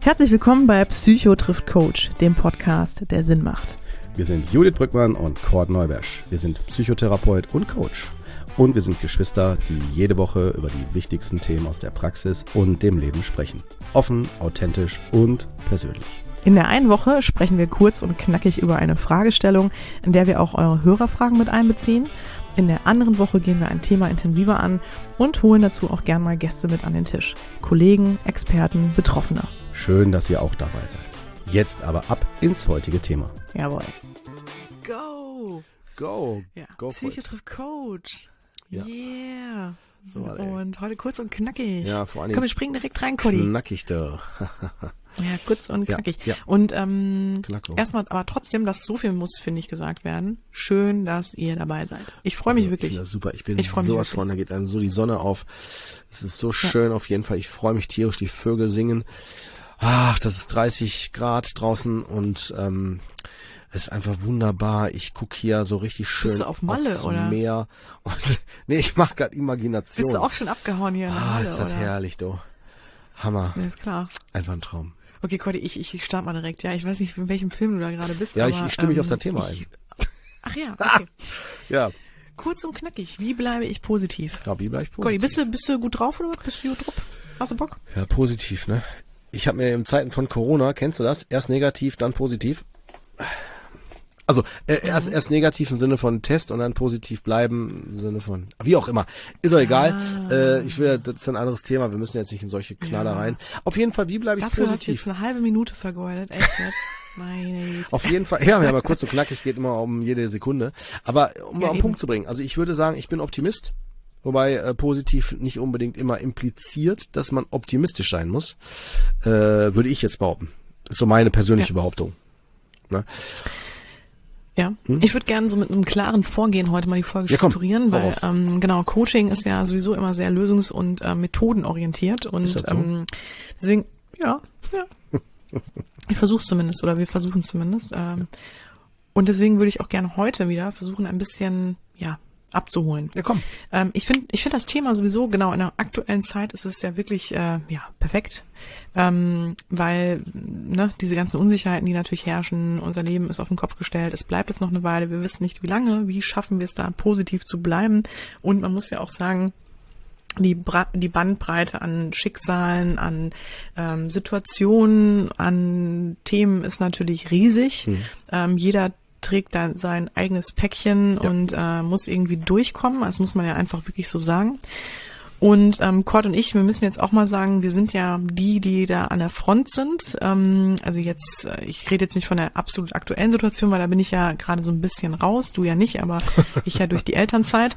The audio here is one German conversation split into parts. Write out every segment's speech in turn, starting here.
Herzlich willkommen bei Psycho trifft Coach, dem Podcast, der Sinn macht. Wir sind Judith Brückmann und Cord Neubersch. Wir sind Psychotherapeut und Coach. Und wir sind Geschwister, die jede Woche über die wichtigsten Themen aus der Praxis und dem Leben sprechen. Offen, authentisch und persönlich. In der einen Woche sprechen wir kurz und knackig über eine Fragestellung, in der wir auch eure Hörerfragen mit einbeziehen. In der anderen Woche gehen wir ein Thema intensiver an und holen dazu auch gern mal Gäste mit an den Tisch. Kollegen, Experten, Betroffene. Schön, dass ihr auch dabei seid. Jetzt aber ab ins heutige Thema. Jawohl. Go! Go! Ja. Go for Psycho it. trifft Coach. Ja. Yeah. So, und heute kurz und knackig. Ja, vor allen Komm, wir springen direkt rein, Cody. knackig da. Ja, kurz und Ja, knackig. ja. Und ähm, erstmal, aber trotzdem, dass so viel muss, finde ich, gesagt werden. Schön, dass ihr dabei seid. Ich freue mich Ich wirklich. das super. Ich bin Ich sowas wirklich. von, da geht dann so die Sonne auf. Es ist so schön auf jeden Fall. Ich freue mich tierisch, die Vögel singen. Ach, das ist 30 Grad draußen und ähm, es ist einfach wunderbar. Ich guck hier so richtig schön du auf Malle, aufs oder? Meer. Und, nee, ich mache gerade Imagination. Bist du auch schon abgehauen hier in der ah, Halle, ist das oder? herrlich, du. Hammer. Ja, ist klar. Einfach ein Traum. Okay, Cody, ich, ich, ich starte mal direkt. Ja, ich weiß nicht, in welchem Film du da gerade bist. Ja, aber, ich, ich stimme mich ähm, auf das Thema ich, ein. Ach ja, okay. Ja, Kurz und knackig. Wie bleibe ich positiv? ja wie bleib ich Cody, positiv? bist du, bist du gut drauf oder? Bist du gut drauf? Hast du Bock? Ja, positiv, ne? Ich habe mir in Zeiten von Corona, kennst du das? Erst negativ, dann positiv. Also äh, erst erst negativ im Sinne von Test und dann positiv bleiben im Sinne von wie auch immer. Ist doch egal. Ah. Äh, ich will, das ist ein anderes Thema. Wir müssen jetzt nicht in solche Knallereien. Auf jeden Fall, wie bleibe ich Dafür hast du positiv? jetzt eine halbe Minute vergeudet. Echt jetzt? Meine Güte. Auf jeden Fall, ja, wir haben ja kurz und knackig, geht immer um jede Sekunde. Aber um Ja, mal eben. Punkt zu bringen, also ich würde sagen, ich bin Optimist, wobei äh, positiv nicht unbedingt immer impliziert, dass man optimistisch sein muss, äh, würde ich jetzt behaupten. Ist so meine persönliche Ja. Behauptung. Ne? Ja, Hm? ich würde gerne so mit einem klaren Vorgehen heute mal die Folge Ja, komm, strukturieren, hau weil ähm, genau Coaching ist ja sowieso immer sehr lösungs- und äh, methodenorientiert und so? ähm, deswegen ja, ja, ich versuche zumindest oder wir versuchen zumindest ähm, und deswegen würde ich auch gerne heute wieder versuchen ein bisschen ja abzuholen. Ja, komm. Ähm, ich finde, ich finde das Thema sowieso genau in der aktuellen Zeit ist es ja wirklich äh, ja perfekt, ähm, weil ne diese ganzen Unsicherheiten, die natürlich herrschen, unser Leben ist auf den Kopf gestellt. Es bleibt jetzt noch eine Weile. Wir wissen nicht, wie lange. Wie schaffen wir es da positiv zu bleiben? Und man muss ja auch sagen, die, Bra die Bandbreite an Schicksalen, an ähm, Situationen, an Themen ist natürlich riesig. Ähm, jeder trägt da sein eigenes Päckchen und äh, muss irgendwie durchkommen. Das muss man ja einfach wirklich so sagen. Und ähm, Cord und ich, wir müssen jetzt auch mal sagen, wir sind ja die, die da an der Front sind. Ähm, also jetzt, äh, ich rede jetzt nicht von der absolut aktuellen Situation, weil da bin ich ja gerade so ein bisschen raus, du ja nicht, aber ich ja durch die Elternzeit.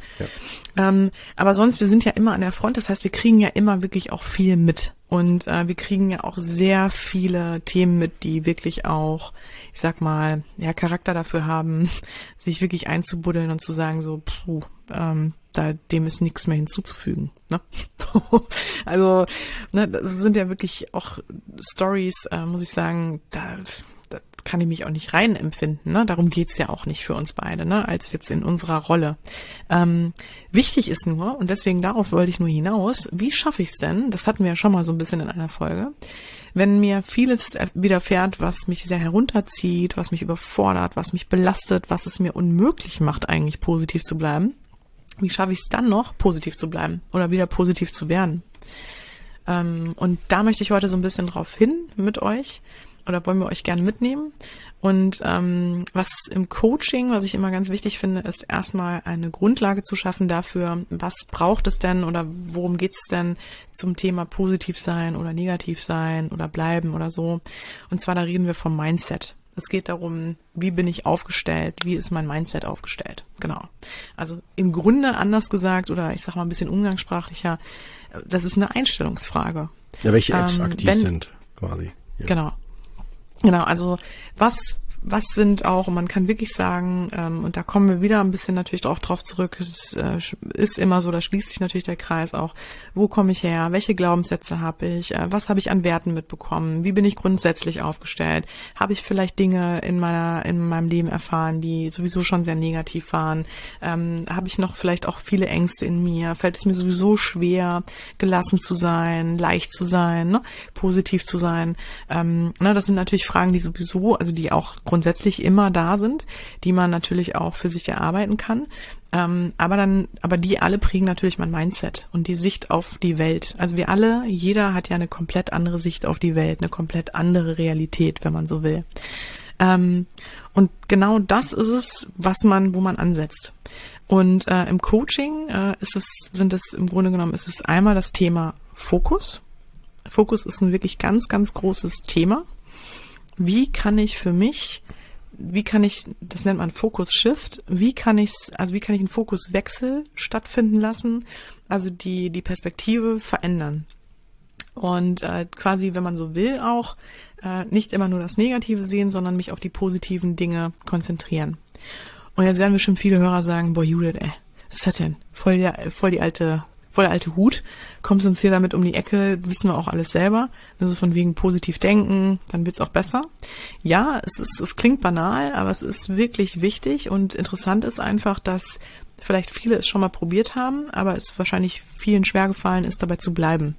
Ähm, aber sonst, wir sind ja immer an der Front, das heißt, wir kriegen ja immer wirklich auch viel mit. Und äh, wir kriegen ja auch sehr viele Themen mit, die wirklich auch, ich sag mal, ja, Charakter dafür haben, sich wirklich einzubuddeln und zu sagen, so, puh, ähm, da dem ist nichts mehr hinzuzufügen. Ne? also, ne, das sind ja wirklich auch Stories, äh, muss ich sagen, da, da kann ich mich auch nicht rein empfinden. Ne? Darum geht's ja auch nicht für uns beide, ne? als jetzt in unserer Rolle. Ähm, wichtig ist nur, und deswegen darauf wollte ich nur hinaus, wie schaffe ich es denn, das hatten wir ja schon mal so ein bisschen in einer Folge, wenn mir vieles widerfährt, was mich sehr herunterzieht, was mich überfordert, was mich belastet, was es mir unmöglich macht, eigentlich positiv zu bleiben, wie schaffe ich es dann noch, positiv zu bleiben oder wieder positiv zu werden? Ähm, und da möchte ich heute so ein bisschen drauf hin mit euch oder wollen wir euch gerne mitnehmen. Und ähm, was im Coaching, was ich immer ganz wichtig finde, ist erstmal eine Grundlage zu schaffen dafür, was braucht es denn oder worum geht's denn zum Thema positiv sein oder negativ sein oder bleiben oder so. Und zwar da reden wir vom Mindset. Es geht darum, wie bin ich aufgestellt, wie ist mein Mindset aufgestellt. Genau. Also im Grunde anders gesagt oder ich sag mal ein bisschen umgangssprachlicher, das ist eine Einstellungsfrage. Ja, welche Apps Ähm, aktiv wenn- sind, quasi. Ja. Genau. Genau, also was was sind auch, und man kann wirklich sagen, ähm, und da kommen wir wieder ein bisschen natürlich auch drauf zurück, es äh, ist immer so, da schließt sich natürlich der Kreis auch, wo komme ich her, welche Glaubenssätze habe ich, äh, was habe ich an Werten mitbekommen, wie bin ich grundsätzlich aufgestellt, habe ich vielleicht Dinge in meiner, in meinem Leben erfahren, die sowieso schon sehr negativ waren, ähm, habe ich noch vielleicht auch viele Ängste in mir, fällt es mir sowieso schwer, gelassen zu sein, leicht zu sein, ne? positiv zu sein, ähm, ne? das sind natürlich Fragen, die sowieso, also die auch grundsätzlich immer da sind, die man natürlich auch für sich erarbeiten kann. Ähm, aber dann, aber die alle prägen natürlich mein Mindset und die Sicht auf die Welt. Also wir alle, jeder hat ja eine komplett andere Sicht auf die Welt, eine komplett andere Realität, wenn man so will. Ähm, und genau das ist es, was man, wo man ansetzt. Und äh, im Coaching äh, ist es, sind es im Grunde genommen, ist es einmal das Thema Fokus. Fokus ist ein wirklich ganz, ganz großes Thema wie kann ich für mich, wie kann ich, das nennt man Focus Shift, wie kann ich, also wie kann ich einen Fokuswechsel stattfinden lassen, also die, die Perspektive verändern. Und äh, quasi, wenn man so will, auch äh, nicht immer nur das Negative sehen, sondern mich auf die positiven Dinge konzentrieren. Und jetzt werden bestimmt viele Hörer sagen, boah, Judith, ey, was ist das denn? Voll, voll die alte voll alte Hut, kommst uns hier damit um die Ecke, wissen wir auch alles selber. Also von wegen positiv denken, dann wird's auch besser. Ja, es ist, es klingt banal, aber es ist wirklich wichtig und interessant ist einfach, dass vielleicht viele es schon mal probiert haben, aber es wahrscheinlich vielen schwer gefallen ist, dabei zu bleiben.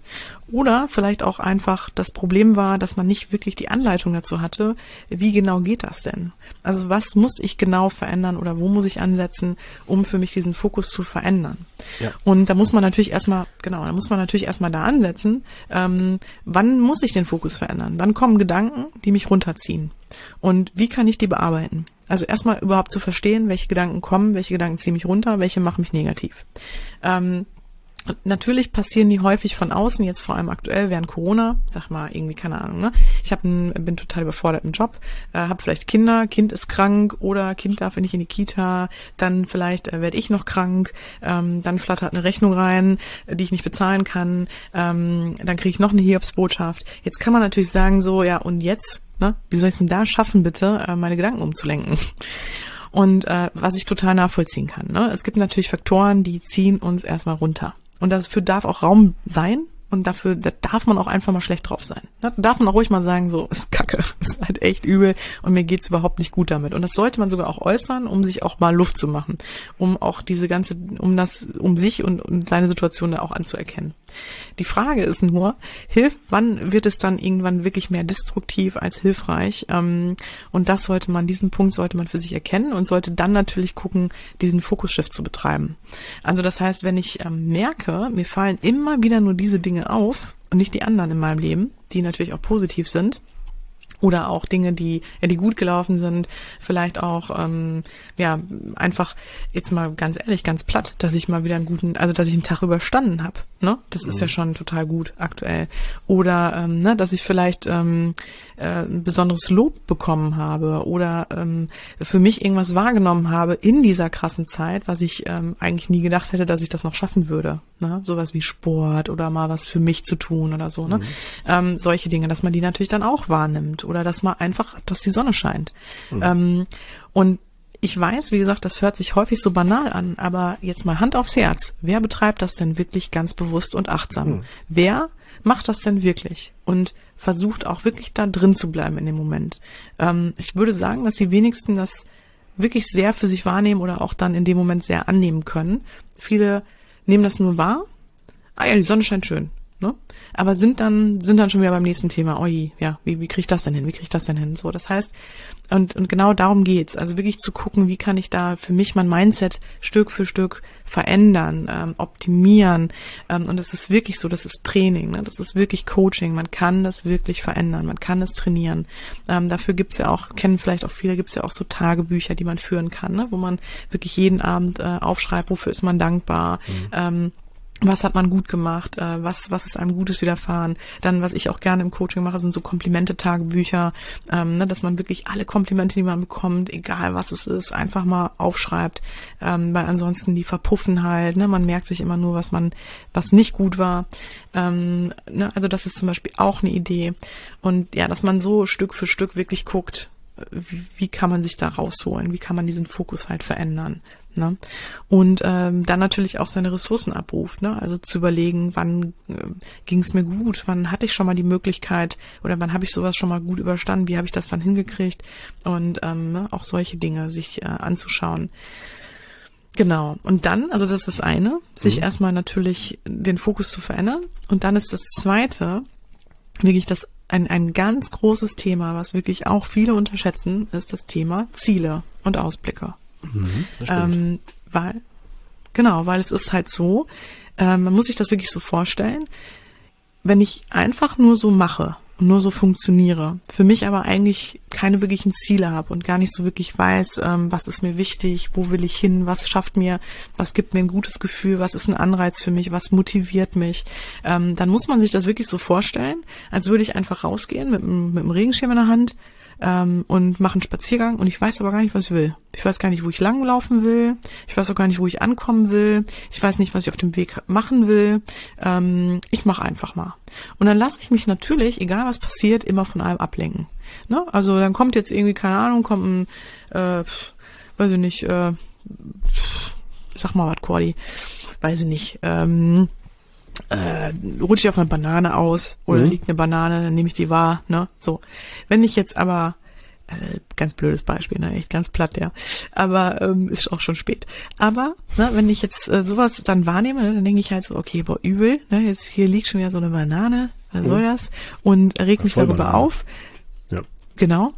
Oder vielleicht auch einfach das Problem war, dass man nicht wirklich die Anleitung dazu hatte, wie genau geht das denn? Also was muss ich genau verändern oder wo muss ich ansetzen, um für mich diesen Fokus zu verändern? Ja. Und da muss man natürlich erstmal, genau, da muss man natürlich erstmal da ansetzen, ähm, wann muss ich den Fokus verändern? Wann kommen Gedanken, die mich runterziehen? Und wie kann ich die bearbeiten? Also erstmal überhaupt zu verstehen, welche Gedanken kommen, welche Gedanken ziehen mich runter, welche machen mich negativ. Ähm, Natürlich passieren die häufig von außen, jetzt vor allem aktuell während Corona, sag mal irgendwie keine Ahnung, ne? Ich hab einen, bin total überfordert im Job, äh, habe vielleicht Kinder, Kind ist krank oder Kind darf nicht in die Kita, dann vielleicht äh, werde ich noch krank, ähm, dann flattert eine Rechnung rein, äh, die ich nicht bezahlen kann, ähm, dann kriege ich noch eine Hiobsbotschaft. Jetzt kann man natürlich sagen so, ja und jetzt Ne? Wie soll ich es denn da schaffen, bitte, äh, meine Gedanken umzulenken? Und äh, was ich total nachvollziehen kann. Ne? Es gibt natürlich Faktoren, die ziehen uns erstmal runter. Und dafür darf auch Raum sein, und dafür, da darf man auch einfach mal schlecht drauf sein. Da darf man auch ruhig mal sagen, so, ist kacke, ist halt echt übel und mir geht's überhaupt nicht gut damit. Und das sollte man sogar auch äußern, um sich auch mal Luft zu machen. Um auch diese ganze, um das, um sich und, und seine Situation da auch anzuerkennen. Die Frage ist nur, hilft, wann wird es dann irgendwann wirklich mehr destruktiv als hilfreich? Ähm, und das sollte man, diesen Punkt sollte man für sich erkennen und sollte dann natürlich gucken, diesen Fokusschiff zu betreiben. Also das heißt, wenn ich ähm, merke, mir fallen immer wieder nur diese Dinge auf und nicht die anderen in meinem Leben, die natürlich auch positiv sind, oder auch Dinge, die die gut gelaufen sind, vielleicht auch ähm, ja einfach jetzt mal ganz ehrlich, ganz platt, dass ich mal wieder einen guten, also dass ich einen Tag überstanden habe. Ne, das ist mhm. ja schon total gut aktuell. Oder ähm, ne, dass ich vielleicht ähm, äh, ein besonderes Lob bekommen habe oder ähm, für mich irgendwas wahrgenommen habe in dieser krassen Zeit, was ich ähm, eigentlich nie gedacht hätte, dass ich das noch schaffen würde. Ne? Sowas wie Sport oder mal was für mich zu tun oder so. Ne? Mhm. Ähm, solche Dinge, dass man die natürlich dann auch wahrnimmt oder dass man einfach, dass die Sonne scheint. Mhm. Ähm, und ich weiß, wie gesagt, das hört sich häufig so banal an, aber jetzt mal Hand aufs Herz. Wer betreibt das denn wirklich ganz bewusst und achtsam? Mhm. Wer macht das denn wirklich? Und versucht auch wirklich da drin zu bleiben in dem Moment. Ähm, ich würde sagen, dass die wenigsten das wirklich sehr für sich wahrnehmen oder auch dann in dem Moment sehr annehmen können. Viele nehmen das nur wahr. Ah ja, die Sonne scheint schön. Ne? Aber sind dann, sind dann schon wieder beim nächsten Thema, oi, ja, wie, wie kriege ich das denn hin? Wie kriege ich das denn hin? So, das heißt, und, und genau darum geht's. Also wirklich zu gucken, wie kann ich da für mich mein Mindset Stück für Stück verändern, ähm, optimieren. Ähm, und es ist wirklich so, das ist Training, ne? das ist wirklich Coaching. Man kann das wirklich verändern, man kann es trainieren. Ähm, dafür gibt's ja auch, kennen vielleicht auch viele, gibt's ja auch so Tagebücher, die man führen kann, ne? wo man wirklich jeden Abend äh, aufschreibt, wofür ist man dankbar. Mhm. Ähm, was hat man gut gemacht, äh, was, was ist einem Gutes widerfahren. Dann, was ich auch gerne im Coaching mache, sind so Komplimente-Tagebücher, ähm, ne, dass man wirklich alle Komplimente, die man bekommt, egal was es ist, einfach mal aufschreibt, ähm, weil ansonsten die verpuffen halt, ne, man merkt sich immer nur, was man, was nicht gut war. Ähm, ne, also das ist zum Beispiel auch eine Idee. Und ja, dass man so Stück für Stück wirklich guckt, wie, wie kann man sich da rausholen? Wie kann man diesen Fokus halt verändern? Ne? Und ähm, dann natürlich auch seine Ressourcen abruft, ne? Also zu überlegen, wann äh, ging es mir gut, wann hatte ich schon mal die Möglichkeit oder wann habe ich sowas schon mal gut überstanden, wie habe ich das dann hingekriegt und ähm, ne? auch solche Dinge sich äh, anzuschauen. Genau. Und dann, also das ist das eine, sich mhm. erstmal natürlich den Fokus zu verändern. Und dann ist das zweite, wirklich das ein, ein ganz großes Thema, was wirklich auch viele unterschätzen, ist das Thema Ziele und Ausblicke. Mhm, ähm, weil, genau, weil es ist halt so, äh, man muss sich das wirklich so vorstellen, wenn ich einfach nur so mache und nur so funktioniere, für mich aber eigentlich keine wirklichen Ziele habe und gar nicht so wirklich weiß, ähm, was ist mir wichtig, wo will ich hin, was schafft mir, was gibt mir ein gutes Gefühl, was ist ein Anreiz für mich, was motiviert mich, ähm, dann muss man sich das wirklich so vorstellen, als würde ich einfach rausgehen mit, mit einem Regenschirm in der Hand, ähm, und mache einen Spaziergang und ich weiß aber gar nicht, was ich will. Ich weiß gar nicht, wo ich langlaufen will. Ich weiß auch gar nicht, wo ich ankommen will. Ich weiß nicht, was ich auf dem Weg machen will. Ähm, ich mache einfach mal. Und dann lasse ich mich natürlich, egal was passiert, immer von allem ablenken. Ne? Also dann kommt jetzt irgendwie, keine Ahnung, kommt ein, äh, weiß ich nicht, äh, sag mal was, Cordy, weiß ich nicht, ähm, äh, rutsche ich auf eine Banane aus oder mhm. liegt eine Banane, dann nehme ich die wahr, ne? So. Wenn ich jetzt aber äh, ganz blödes Beispiel, ne, echt ganz platt, ja. Aber ähm, ist auch schon spät. Aber ne, wenn ich jetzt äh, sowas dann wahrnehme, ne, dann denke ich halt so, okay, boah, übel, ne, jetzt hier liegt schon ja so eine Banane, was mhm. soll das? Und reg mich darüber auf. Ja. Genau,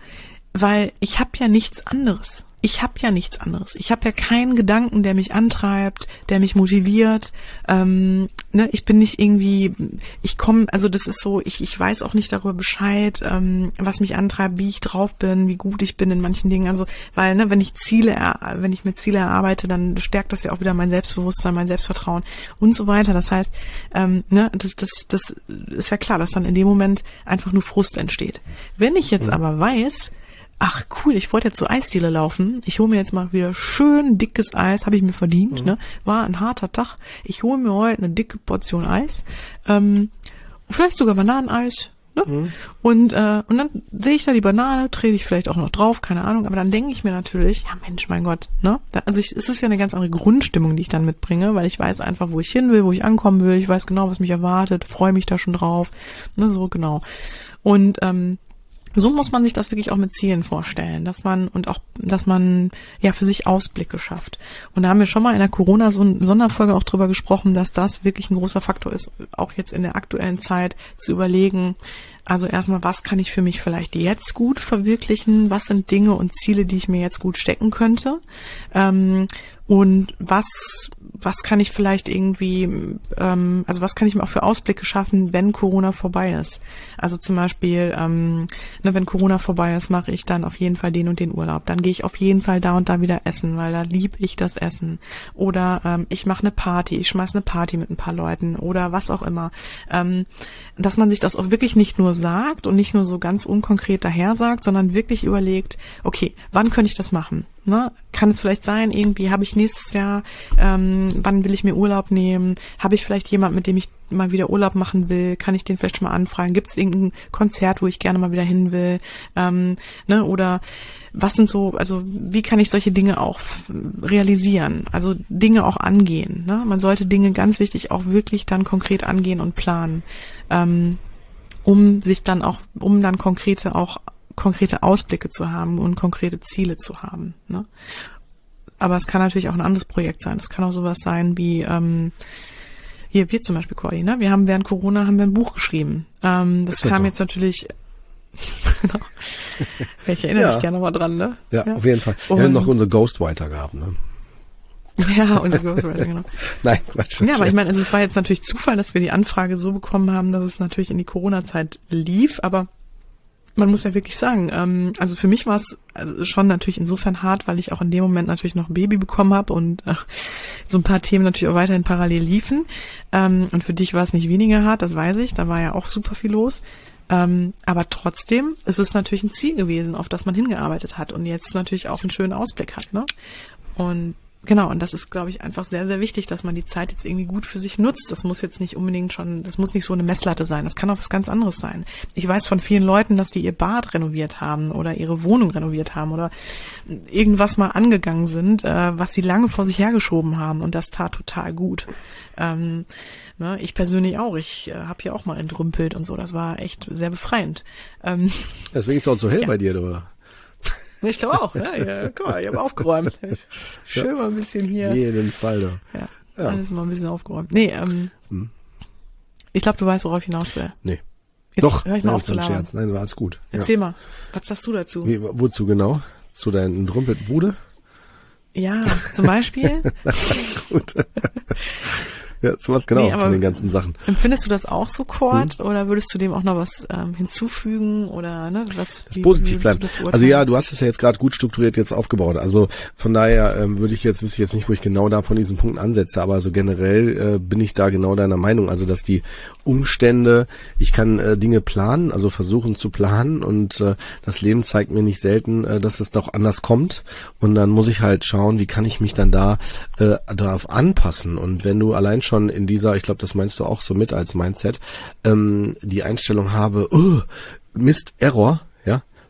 weil ich habe ja nichts anderes ich habe ja nichts anderes. Ich habe ja keinen Gedanken, der mich antreibt, der mich motiviert. Ähm, ne, ich bin nicht irgendwie, ich komme, also das ist so, ich, ich weiß auch nicht darüber Bescheid, ähm, was mich antreibt, wie ich drauf bin, wie gut ich bin in manchen Dingen. Also, weil, ne, wenn ich Ziele, wenn ich mir Ziele erarbeite, dann stärkt das ja auch wieder mein Selbstbewusstsein, mein Selbstvertrauen und so weiter. Das heißt, ähm, ne, das, das, das ist ja klar, dass dann in dem Moment einfach nur Frust entsteht. Wenn ich jetzt mhm. aber weiß, ach cool, ich wollte jetzt zur Eisdiele laufen. Ich hole mir jetzt mal wieder schön dickes Eis, habe ich mir verdient. Mhm. Ne? War ein harter Tag. Ich hole mir heute eine dicke Portion Eis. Ähm, vielleicht sogar Bananeneis. Ne? Mhm. Und, äh, und dann sehe ich da die Banane, trete ich vielleicht auch noch drauf, keine Ahnung. Aber dann denke ich mir natürlich, ja Mensch, mein Gott. Ne? Also ich, es ist ja eine ganz andere Grundstimmung, die ich dann mitbringe, weil ich weiß einfach, wo ich hin will, wo ich ankommen will. Ich weiß genau, was mich erwartet, freue mich da schon drauf. Ne? So genau. Und ähm, so muss man sich das wirklich auch mit Zielen vorstellen, dass man und auch, dass man ja für sich Ausblicke schafft. Und da haben wir schon mal in der Corona-Sonderfolge auch drüber gesprochen, dass das wirklich ein großer Faktor ist, auch jetzt in der aktuellen Zeit zu überlegen, also erstmal, was kann ich für mich vielleicht jetzt gut verwirklichen? Was sind Dinge und Ziele, die ich mir jetzt gut stecken könnte? Ähm, und was was kann ich vielleicht irgendwie, ähm, also was kann ich mir auch für Ausblicke schaffen, wenn Corona vorbei ist? Also zum Beispiel, ähm, ne, wenn Corona vorbei ist, mache ich dann auf jeden Fall den und den Urlaub. Dann gehe ich auf jeden Fall da und da wieder essen, weil da lieb ich das Essen. Oder ähm, ich mache eine Party, ich schmeiß eine Party mit ein paar Leuten oder was auch immer. Ähm, dass man sich das auch wirklich nicht nur sagt und nicht nur so ganz unkonkret daher sagt, sondern wirklich überlegt, okay, wann könnte ich das machen? Ne? Kann es vielleicht sein, irgendwie habe ich nächstes Jahr, ähm, wann will ich mir Urlaub nehmen? Habe ich vielleicht jemand, mit dem ich mal wieder Urlaub machen will? Kann ich den vielleicht schon mal anfragen? Gibt es irgendein Konzert, wo ich gerne mal wieder hin will? Ähm, ne? Oder was sind so, also wie kann ich solche Dinge auch realisieren? Also Dinge auch angehen. Ne? Man sollte Dinge ganz wichtig auch wirklich dann konkret angehen und planen, ähm, um sich dann auch, um dann konkrete auch konkrete Ausblicke zu haben und konkrete Ziele zu haben. Ne? Aber es kann natürlich auch ein anderes Projekt sein. Es kann auch sowas sein wie ähm, hier wir zum Beispiel Cordy, ne? Wir haben während Corona haben wir ein Buch geschrieben. Ähm, das kam so? jetzt natürlich genau. Ich erinnere ja. mich gerne mal dran, ne? Ja, ja. auf jeden Fall. Wir haben noch unsere Ghostwriter gehabt, ne? Ja, unsere Ghostwriter, genau. Nein, Quatsch. Ja, aber ich meine, also es war jetzt natürlich Zufall, dass wir die Anfrage so bekommen haben, dass es natürlich in die Corona-Zeit lief, aber man muss ja wirklich sagen, ähm, also für mich war es also schon natürlich insofern hart, weil ich auch in dem Moment natürlich noch ein Baby bekommen habe und ach, so ein paar Themen natürlich auch weiterhin parallel liefen. Ähm, und für dich war es nicht weniger hart, das weiß ich. Da war ja auch super viel los. Ähm, aber trotzdem ist es natürlich ein Ziel gewesen, auf das man hingearbeitet hat und jetzt natürlich auch einen schönen Ausblick hat. Ne? Und Genau, und das ist, glaube ich, einfach sehr, sehr wichtig, dass man die Zeit jetzt irgendwie gut für sich nutzt. Das muss jetzt nicht unbedingt schon, das muss nicht so eine Messlatte sein. Das kann auch was ganz anderes sein. Ich weiß von vielen Leuten, dass die ihr Bad renoviert haben oder ihre Wohnung renoviert haben oder irgendwas mal angegangen sind, äh, was sie lange vor sich hergeschoben haben und das tat total gut. Ähm, ne, ich persönlich auch. Ich äh, habe ja auch mal entrümpelt und so. Das war echt sehr befreiend. Ähm, Deswegen ist es auch so hell ja. bei dir, oder? Ich glaube auch, ne? Ja, guck mal, ich habe aufgeräumt. Schön ja. mal ein bisschen hier. Jeden Fall, doch. Ja, ja. Alles mal ein bisschen aufgeräumt. Nee, ähm, hm. ich glaube, du weißt, worauf ich hinaus will. Nee. Jetzt Doch, hör ich mal nein, auf zu Scherz. Nein, war alles gut. Erzähl ja. mal, was sagst du dazu? Wie, wozu genau? Zu deinen entrümpelten Bude? Ja, zum Beispiel. gut. Ja, sowas genau nee, von den ganzen Sachen. Empfindest du das auch so, Kurt? Hm. Oder würdest du dem auch noch was ähm, hinzufügen? Oder ne, was das wie, positiv wie bleiben? Also ja, du hast es ja jetzt gerade gut strukturiert jetzt aufgebaut. Also von daher ähm, würde ich jetzt, wüsste ich jetzt nicht, wo ich genau da von diesen Punkten ansetze, aber so generell äh, bin ich da genau deiner Meinung. Also dass die Umstände, ich kann äh, Dinge planen, also versuchen zu planen und äh, das Leben zeigt mir nicht selten, äh, dass es doch anders kommt. Und dann muss ich halt schauen, wie kann ich mich dann da äh, darauf anpassen. Und wenn du allein schon schon in dieser, ich glaube, das meinst du auch so mit als Mindset, ähm, die Einstellung habe, oh, Mist, Error,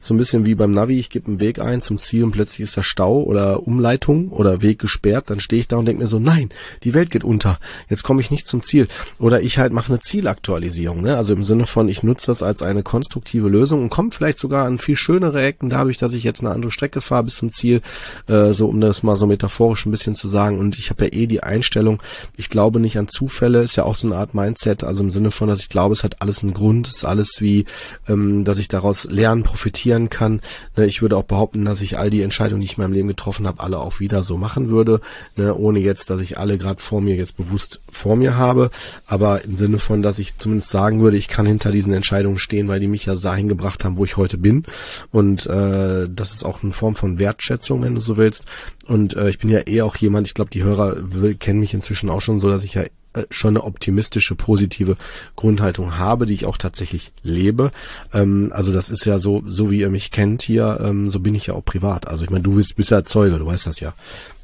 so ein bisschen wie beim Navi, ich gebe einen Weg ein zum Ziel und plötzlich ist da Stau oder Umleitung oder Weg gesperrt, dann stehe ich da und denke mir so, nein, die Welt geht unter, jetzt komme ich nicht zum Ziel. Oder ich halt mache eine Zielaktualisierung, ne? also im Sinne von, ich nutze das als eine konstruktive Lösung und komme vielleicht sogar an viel schönere Ecken dadurch, dass ich jetzt eine andere Strecke fahre bis zum Ziel, äh, so um das mal so metaphorisch ein bisschen zu sagen. Und ich habe ja eh die Einstellung, ich glaube nicht an Zufälle, ist ja auch so eine Art Mindset, also im Sinne von, dass ich glaube, es hat alles einen Grund, es ist alles wie, ähm, dass ich daraus lernen, profitieren reflektieren kann. Ne, ich würde auch behaupten, dass ich all die Entscheidungen, die ich in meinem Leben getroffen habe, alle auch wieder so machen würde, ne, ohne jetzt, dass ich alle gerade vor mir jetzt bewusst vor mir habe, aber im Sinne von, dass ich zumindest sagen würde, ich kann hinter diesen Entscheidungen stehen, weil die mich ja dahin gebracht haben, wo ich heute bin. Und äh, das ist auch eine Form von Wertschätzung, wenn du so willst. Und äh, ich bin ja eh auch jemand, ich glaube, die Hörer will, kennen mich inzwischen auch schon so, dass ich ja äh, schon eine optimistische, positive Grundhaltung habe, die ich auch tatsächlich lebe. Ähm, also das ist ja so, so wie ihr mich kennt hier, ähm, so bin ich ja auch privat. Also ich meine, du bist, bist ja Zeuge, du weißt das ja,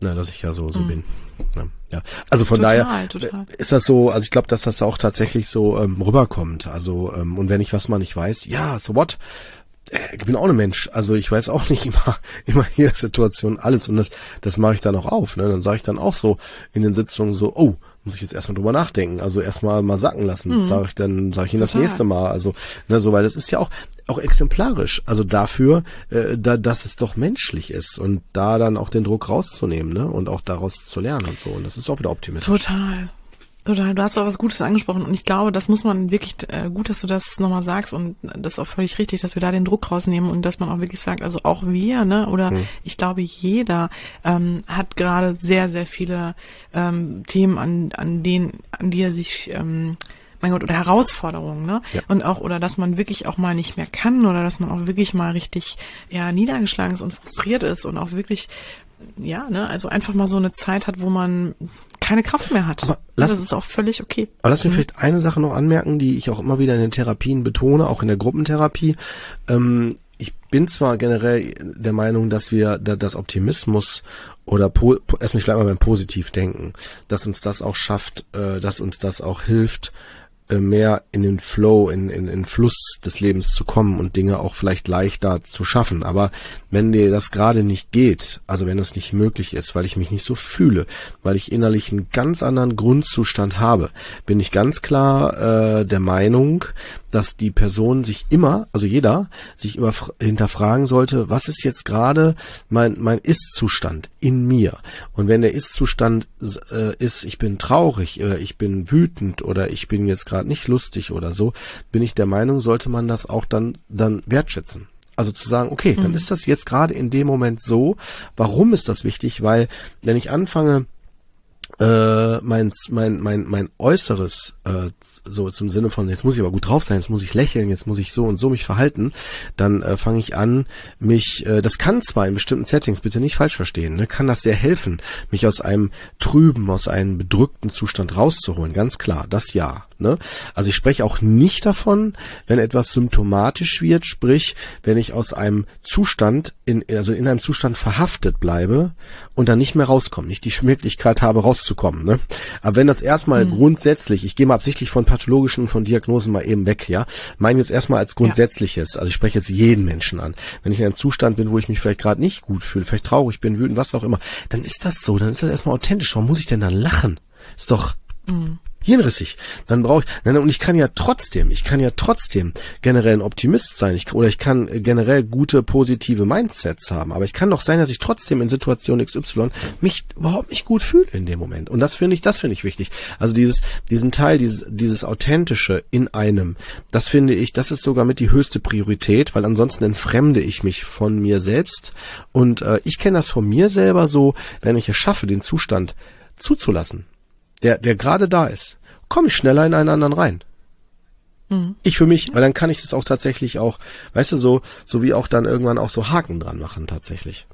ne, dass ich ja so, so mhm. bin. Ja, ja. Also von total, daher total. ist das so, also ich glaube, dass das auch tatsächlich so ähm, rüberkommt. Also, ähm, und wenn ich was mal nicht weiß, ja, so what? Äh, ich bin auch ein Mensch, also ich weiß auch nicht immer, immer jede Situation alles und das, das mache ich dann auch auf. Ne? Dann sage ich dann auch so in den Sitzungen so, oh, muss ich jetzt erstmal drüber nachdenken. Also erstmal mal sacken lassen. Mhm. Sag ich dann, sage ich Ihnen das nächste Mal. Also, ne, so, weil das ist ja auch, auch exemplarisch. Also dafür, äh, da, dass es doch menschlich ist und da dann auch den Druck rauszunehmen, ne? Und auch daraus zu lernen und so. Und das ist auch wieder optimistisch. Total. Total, du hast auch was Gutes angesprochen und ich glaube, das muss man wirklich äh, gut, dass du das nochmal sagst und das ist auch völlig richtig, dass wir da den Druck rausnehmen und dass man auch wirklich sagt, also auch wir, ne, oder hm. ich glaube jeder ähm, hat gerade sehr, sehr viele ähm, Themen, an, an denen, an die er sich ähm, mein Gott, oder Herausforderungen, ne? Ja. Und auch, oder dass man wirklich auch mal nicht mehr kann oder dass man auch wirklich mal richtig ja, niedergeschlagen ist und frustriert ist und auch wirklich ja, ne, also einfach mal so eine Zeit hat, wo man keine Kraft mehr hat. Aber lass, das ist auch völlig okay. Aber lass mir mhm. vielleicht eine Sache noch anmerken, die ich auch immer wieder in den Therapien betone, auch in der Gruppentherapie. Ähm, ich bin zwar generell der Meinung, dass wir da, das Optimismus oder erstmal ich bleib mal beim Positivdenken, dass uns das auch schafft, äh, dass uns das auch hilft, mehr in den Flow, in, in, in Fluss des Lebens zu kommen und Dinge auch vielleicht leichter zu schaffen. Aber wenn dir das gerade nicht geht, also wenn das nicht möglich ist, weil ich mich nicht so fühle, weil ich innerlich einen ganz anderen Grundzustand habe, bin ich ganz klar äh, der Meinung, dass die Person sich immer, also jeder, sich immer hinterfragen sollte, was ist jetzt gerade mein, mein Ist-Zustand in mir? Und wenn der Ist-Zustand äh, ist, ich bin traurig, äh, ich bin wütend oder ich bin jetzt gerade nicht lustig oder so, bin ich der Meinung, sollte man das auch dann, dann wertschätzen. Also zu sagen, okay, dann mhm. ist das jetzt gerade in dem Moment so. Warum ist das wichtig? Weil wenn ich anfange, äh, mein, mein, mein, mein Äußeres, äh, so zum Sinne von, jetzt muss ich aber gut drauf sein, jetzt muss ich lächeln, jetzt muss ich so und so mich verhalten, dann äh, fange ich an, mich, äh, das kann zwar in bestimmten Settings, bitte nicht falsch verstehen, ne, kann das sehr helfen, mich aus einem trüben, aus einem bedrückten Zustand rauszuholen, ganz klar, das ja. Ne? Also ich spreche auch nicht davon, wenn etwas symptomatisch wird, sprich, wenn ich aus einem Zustand, in, also in einem Zustand verhaftet bleibe und dann nicht mehr rauskomme, nicht die Möglichkeit habe, rauszukommen. Ne? Aber wenn das erstmal mhm. grundsätzlich, ich gehe mal absichtlich von pathologischen, von Diagnosen mal eben weg, ja, meine jetzt erstmal als grundsätzliches, also ich spreche jetzt jeden Menschen an. Wenn ich in einem Zustand bin, wo ich mich vielleicht gerade nicht gut fühle, vielleicht traurig bin, wütend, was auch immer, dann ist das so, dann ist das erstmal authentisch. Warum muss ich denn dann lachen? Ist doch, mhm hirnrissig. Dann brauche ich, und ich kann ja trotzdem, ich kann ja trotzdem generell ein Optimist sein, ich, oder ich kann generell gute positive Mindsets haben, aber ich kann doch sein, dass ich trotzdem in Situation XY mich überhaupt nicht gut fühle in dem Moment. Und das finde ich, das finde ich wichtig. Also dieses, diesen Teil, dieses, dieses authentische in einem, das finde ich, das ist sogar mit die höchste Priorität, weil ansonsten entfremde ich mich von mir selbst. Und äh, ich kenne das von mir selber so, wenn ich es schaffe, den Zustand zuzulassen der, der gerade da ist, komme ich schneller in einen anderen rein. Mhm. Ich für mich, weil dann kann ich das auch tatsächlich auch, weißt du, so, so wie auch dann irgendwann auch so Haken dran machen tatsächlich.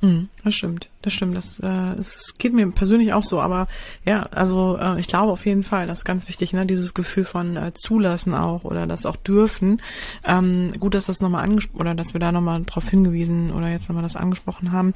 Mhm, das stimmt, das stimmt. Das äh, es geht mir persönlich auch so, aber ja, also äh, ich glaube auf jeden Fall, das ist ganz wichtig, ne, dieses Gefühl von äh, zulassen auch oder das auch dürfen. Ähm, gut, dass das nochmal angesprochen oder dass wir da nochmal drauf hingewiesen oder jetzt nochmal das angesprochen haben.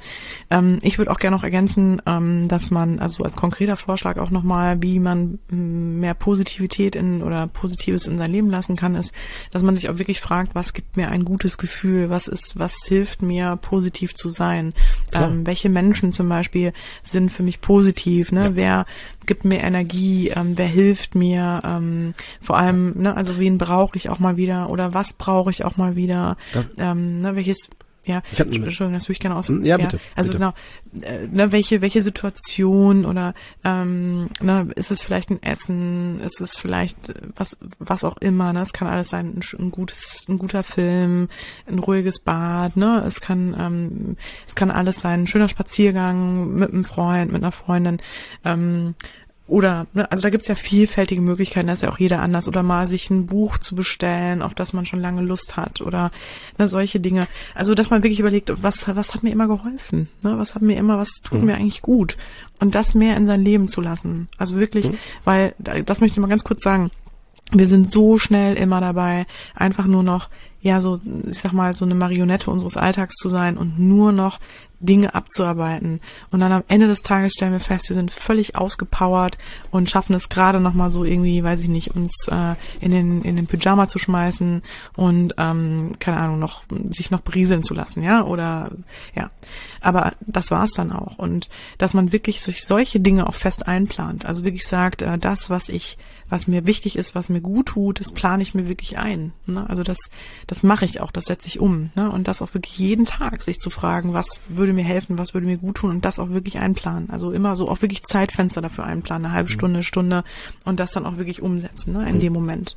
Ähm, ich würde auch gerne noch ergänzen, ähm, dass man also als konkreter Vorschlag auch nochmal, wie man mm, mehr Positivität in oder Positives in sein Leben lassen kann, ist, dass man sich auch wirklich fragt, was gibt mir ein gutes Gefühl, was ist, was hilft mir positiv zu sein ähm, welche Menschen zum Beispiel sind für mich positiv, ne? Ja. Wer gibt mir Energie, ähm, wer hilft mir, ähm, vor allem, ne, also wen brauche ich auch mal wieder oder was brauche ich auch mal wieder, ähm, ne, welches ja, ich hab, Entschuldigung, das würde ich gerne ausführen. Ja, bitte. Also bitte. genau, äh, ne, welche, welche Situation oder ähm, ne, ist es vielleicht ein Essen, ist es vielleicht was, was auch immer, ne? Es kann alles sein, ein, ein gutes, ein guter Film, ein ruhiges Bad, ne? Es kann, ähm, es kann alles sein, ein schöner Spaziergang mit einem Freund, mit einer Freundin, ähm, oder, ne, also da gibt's ja vielfältige Möglichkeiten, da ist ja auch jeder anders. Oder mal sich ein Buch zu bestellen, auf das man schon lange Lust hat. Oder ne, solche Dinge. Also, dass man wirklich überlegt, was, was hat mir immer geholfen? Ne? Was hat mir immer, was tut mhm. mir eigentlich gut? Und das mehr in sein Leben zu lassen. Also wirklich, mhm. weil, das möchte ich mal ganz kurz sagen, wir sind so schnell immer dabei, einfach nur noch, ja, so, ich sag mal, so eine Marionette unseres Alltags zu sein und nur noch Dinge abzuarbeiten. Und dann am Ende des Tages stellen wir fest, wir sind völlig ausgepowert und schaffen es gerade noch mal so irgendwie, weiß ich nicht, uns äh, in den in den Pyjama zu schmeißen und ähm, keine Ahnung noch sich noch berieseln zu lassen, ja oder ja. Aber das war's dann auch und dass man wirklich solche Dinge auch fest einplant, also wirklich sagt, äh, das was ich was mir wichtig ist, was mir gut tut, das plane ich mir wirklich ein. Ne? Also das, das mache ich auch, das setze ich um. Ne? Und das auch wirklich jeden Tag sich zu fragen, was würde mir helfen, was würde mir gut tun und das auch wirklich einplanen. Also immer so auch wirklich Zeitfenster dafür einplanen, eine halbe mhm. Stunde, Stunde und das dann auch wirklich umsetzen ne? in mhm. dem Moment.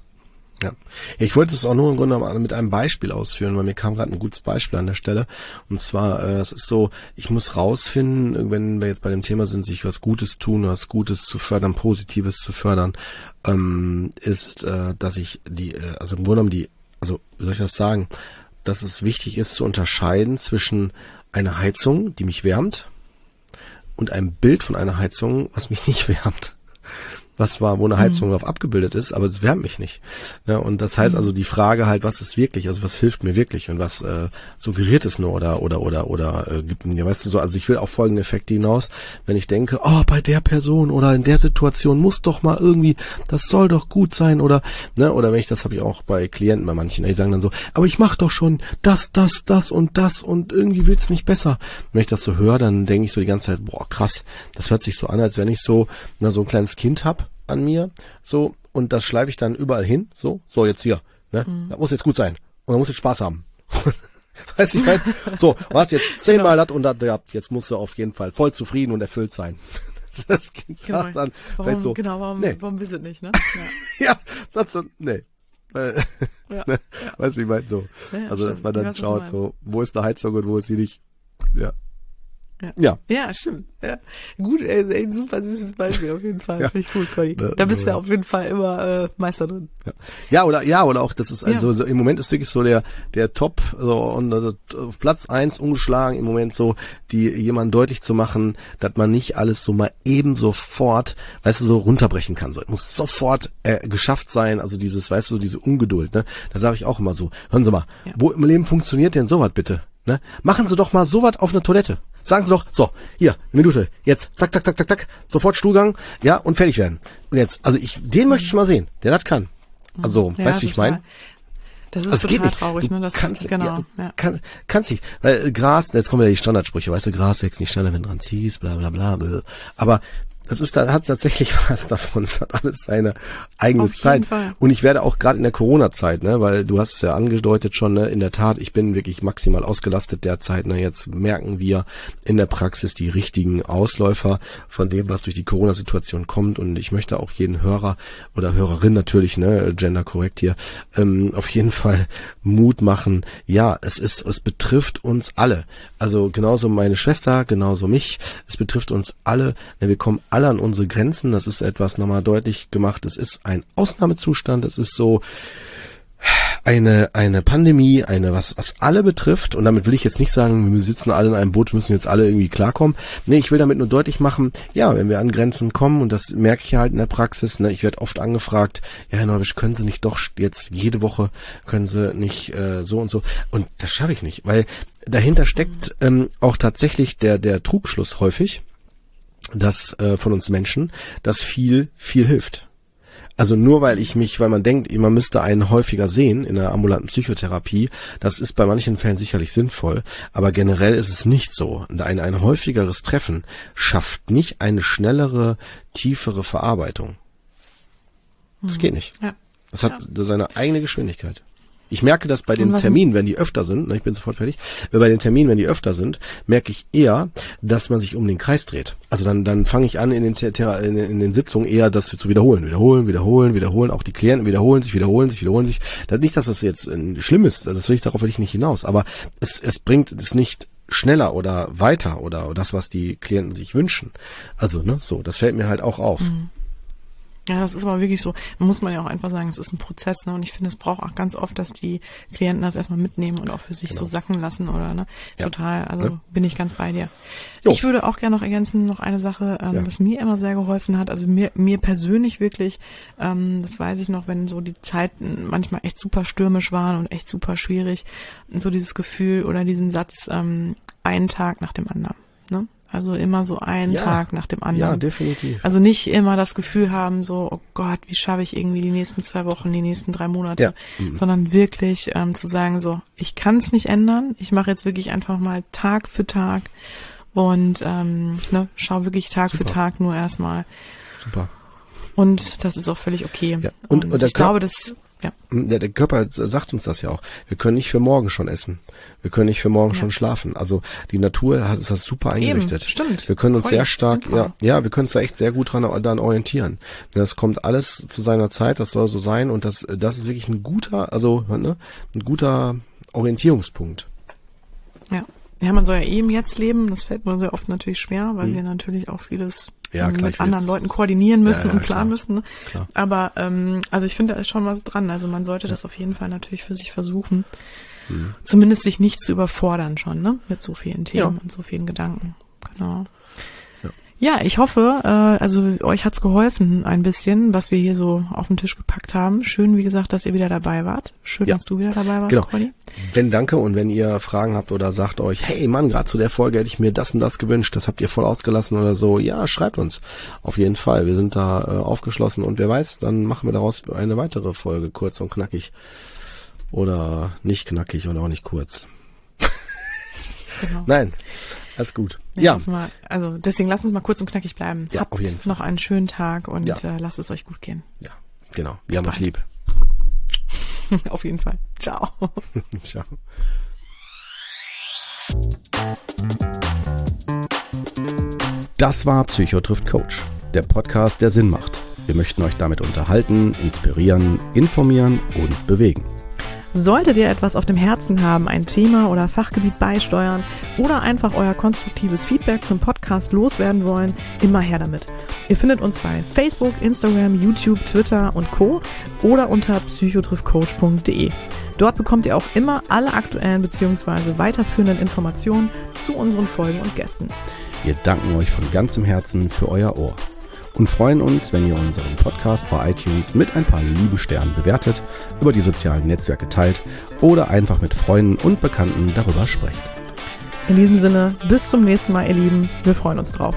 Ja. Ich wollte es auch nur im Grunde mit einem Beispiel ausführen, weil mir kam gerade ein gutes Beispiel an der Stelle. Und zwar, äh, es ist so, ich muss rausfinden, wenn wir jetzt bei dem Thema sind, sich was Gutes tun, was Gutes zu fördern, Positives zu fördern, ähm, ist, äh, dass ich die, äh, also im Grunde genommen die, also wie soll ich das sagen, dass es wichtig ist zu unterscheiden zwischen einer Heizung, die mich wärmt, und einem Bild von einer Heizung, was mich nicht wärmt was war, wo eine Heizung mhm. drauf abgebildet ist, aber es wärmt mich nicht. Ja, und das heißt also die Frage halt, was ist wirklich, also was hilft mir wirklich und was äh, suggeriert es nur oder oder oder oder äh, gibt mir, weißt du so, also ich will auf folgende Effekte hinaus, wenn ich denke, oh, bei der Person oder in der Situation muss doch mal irgendwie, das soll doch gut sein oder ne, oder wenn ich das habe ich auch bei Klienten bei manchen, die sagen dann so, aber ich mache doch schon das, das, das und das und irgendwie will's nicht besser. Wenn ich das so höre, dann denke ich so die ganze Zeit, boah, krass, das hört sich so an, als wenn ich so, na, so ein kleines Kind hab an mir, so, und das schleife ich dann überall hin, so, so jetzt hier, ne, mhm. das muss jetzt gut sein und man muss jetzt Spaß haben. Weiß ich halt, so, du hast jetzt zehnmal genau. das und das gehabt, jetzt musst du auf jeden Fall voll zufrieden und erfüllt sein. das Kind genau. dann, warum, so, genau, warum, nee. warum bist du nicht, ne? Ja, ja sagt so, nee. ja, ne? ja. Weißt du, wie ich meine, so. Ja, also, dass man dann schaut, so, wo ist eine Heizung und wo ist sie nicht. Ja. Ja. Ja. Ja, stimmt. Ja. Gut, ey, ey, super süßes Beispiel auf jeden Fall. Ja. Finde ich gut, Conny. Ja, Da bist du ja. auf jeden Fall immer äh, Meister drin. Ja, oder ja, oder auch das ist Ja. also so, im Moment ist wirklich so der der Top so und also, auf Platz eins ungeschlagen im Moment so, die jemand deutlich zu machen, dass man nicht alles so mal eben sofort, weißt du, so runterbrechen kann. So, es muss sofort äh, geschafft sein, also dieses, weißt du, diese Ungeduld, ne? Da sage ich auch immer so, hören Sie mal, Ja. wo im Leben funktioniert denn sowas bitte? Ne? Machen Sie doch mal sowas auf eine Toilette. Sagen Sie doch, so, hier, eine Minute, jetzt, zack, zack, zack, zack, zack, sofort Stuhlgang, ja, und fertig werden. Und jetzt, also ich, den möchte ich mal sehen, der das kann. Also, Ja, weißt du, wie ich meine? Das ist Also geht total nicht. traurig, ne? Das kannst, genau. Ja, Ja, Kann, kannst nicht. Weil äh, Gras, jetzt kommen ja die Standardsprüche, weißt du, Gras wächst nicht schneller, wenn du dran ziehst, bla bla bla. bla. Aber das ist da hat tatsächlich was davon. Es hat alles seine eigene Auf jeden Zeit. Fall. Und ich werde auch gerade in der Corona-Zeit, ne, weil du hast es ja angedeutet schon, ne, in der Tat, ich bin wirklich maximal ausgelastet derzeit. Ne, jetzt merken wir in der Praxis die richtigen Ausläufer von dem, was durch die Corona-Situation kommt. Und ich möchte auch jeden Hörer oder Hörerin natürlich, ne, gender korrekt hier, ähm, auf jeden Fall Mut machen. Ja, es ist, es betrifft uns alle. Also genauso meine Schwester, genauso mich. Es betrifft uns alle. Ne, wir kommen alle an unsere Grenzen. Das ist etwas nochmal deutlich gemacht. Es ist ein Ausnahmezustand. Es ist so, eine, eine Pandemie, eine, was, was alle betrifft, und damit will ich jetzt nicht sagen, wir sitzen alle in einem Boot, müssen jetzt alle irgendwie klarkommen. Nee, ich will damit nur deutlich machen, ja, wenn wir an Grenzen kommen, und das merke ich halt in der Praxis, ne, ich werde oft angefragt, ja, Herr Neubisch, können Sie nicht doch jetzt jede Woche, können Sie nicht äh, so und so, und das schaffe ich nicht, weil dahinter steckt ähm, auch tatsächlich der, der Trugschluss häufig, dass äh, von uns Menschen, dass viel, viel hilft. Also nur weil ich mich, weil man denkt, man müsste einen häufiger sehen in der ambulanten Psychotherapie, das ist bei manchen Fällen sicherlich sinnvoll, aber generell ist es nicht so. Ein, ein häufigeres Treffen schafft nicht eine schnellere, tiefere Verarbeitung. Das geht nicht. ja. Das hat seine eigene Geschwindigkeit. Ich merke das bei den Terminen, wenn die öfter sind, ne, ich bin sofort fertig, bei den Terminen, wenn die öfter sind, merke ich eher, dass man sich um den Kreis dreht. Also dann, dann fange ich an in den, in, in den Sitzungen eher das zu wiederholen, wiederholen, wiederholen, wiederholen. Auch die Klienten wiederholen sich, wiederholen sich, wiederholen sich. Das, nicht, dass das jetzt äh, schlimm ist, das will ich darauf will ich nicht hinaus, aber es, es bringt es nicht schneller oder weiter oder das, was die Klienten sich wünschen. Also, ne, so, das fällt mir halt auch auf. Ja, das ist aber wirklich so, muss man ja auch einfach sagen, es ist ein Prozess, ne? Und ich finde, es braucht auch ganz oft, dass die Klienten das erstmal mitnehmen und auch für sich so sacken lassen oder ne? Ja. Total, also Ne? bin ich ganz bei dir. Jo. Ich würde auch gerne noch ergänzen, noch eine Sache, ähm, Ja. was mir immer sehr geholfen hat, also mir, mir persönlich wirklich, ähm, das weiß ich noch, wenn so die Zeiten manchmal echt super stürmisch waren und echt super schwierig, so dieses Gefühl oder diesen Satz, ähm, einen Tag nach dem anderen, ne? Also immer so einen Ja. Tag nach dem anderen. Ja, definitiv. Also nicht immer das Gefühl haben, so, oh Gott, wie schaffe ich irgendwie die nächsten zwei Wochen, die nächsten drei Monate, Ja. Mhm. sondern wirklich ähm, zu sagen, so, ich kann es nicht ändern, ich mache jetzt wirklich einfach mal Tag für Tag und ähm, ne, schau wirklich Tag für Super. Tag nur erstmal. Super. Und das ist auch völlig okay. Ja. Und- und der ich glaube, das, ja, Der, der Körper sagt uns das ja auch. Wir können nicht für morgen schon essen. Wir können nicht für morgen schon schlafen. Also die Natur hat ist das super eingerichtet. stimmt. Wir können uns Voll, sehr stark, super. ja, ja, wir können uns da echt sehr gut dran, dran orientieren. Das kommt alles zu seiner Zeit, das soll so sein und das, das ist wirklich ein guter, also ne, ein guter Orientierungspunkt. Ja. Man soll ja eh im Jetzt leben, das fällt mir sehr oft natürlich schwer, weil wir natürlich auch vieles. Ja, ähm, klar, mit anderen Leuten koordinieren müssen Ja, ja, und planen müssen. Ne? Klar. Aber ähm, also ich finde, da ist schon was dran. Also man sollte das auf jeden Fall natürlich für sich versuchen. Mhm. Zumindest sich nicht zu überfordern schon, ne? Mit so vielen Themen und so vielen Gedanken. Genau. Ja. Ich hoffe, äh, also euch hat's geholfen ein bisschen, was wir hier so auf den Tisch gepackt haben. Schön, wie gesagt, dass ihr wieder dabei wart. Schön, Ja. dass du wieder dabei warst, Genau. Conny. Wenn danke und wenn ihr Fragen habt oder sagt euch, hey Mann, gerade zu der Folge hätte ich mir das und das gewünscht, das habt ihr voll ausgelassen oder so, ja, schreibt uns. Auf jeden Fall. Wir sind da äh, aufgeschlossen und wer weiß, dann machen wir daraus eine weitere Folge, kurz und knackig. Oder nicht knackig und auch nicht kurz. Genau. Nein, alles gut. Ja. Ja, wir- Also deswegen lasst uns mal kurz und knackig bleiben. Ja, Habt auf jeden Fall. noch einen schönen Tag und Ja. äh, lasst es euch gut gehen. ja, genau. Wir haben euch bald. lieb. auf jeden Fall. Ciao. Ciao. Das war Psychotrift Coach, der Podcast, der Sinn macht. Wir möchten euch damit unterhalten, inspirieren, informieren und bewegen. Solltet ihr etwas auf dem Herzen haben, ein Thema oder Fachgebiet beisteuern oder einfach euer konstruktives Feedback zum Podcast loswerden wollen, immer her damit. Ihr findet uns bei Facebook, Instagram, YouTube, Twitter und Co. oder unter psychotriffcoach.de. Dort bekommt ihr auch immer alle aktuellen bzw. weiterführenden Informationen zu unseren Folgen und Gästen. Wir danken euch von ganzem Herzen für euer Ohr und freuen uns, wenn ihr unseren Podcast bei iTunes mit ein paar lieben Sternen bewertet, über die sozialen Netzwerke teilt oder einfach mit Freunden und Bekannten darüber sprecht. In diesem Sinne, bis zum nächsten Mal, ihr Lieben. Wir freuen uns drauf.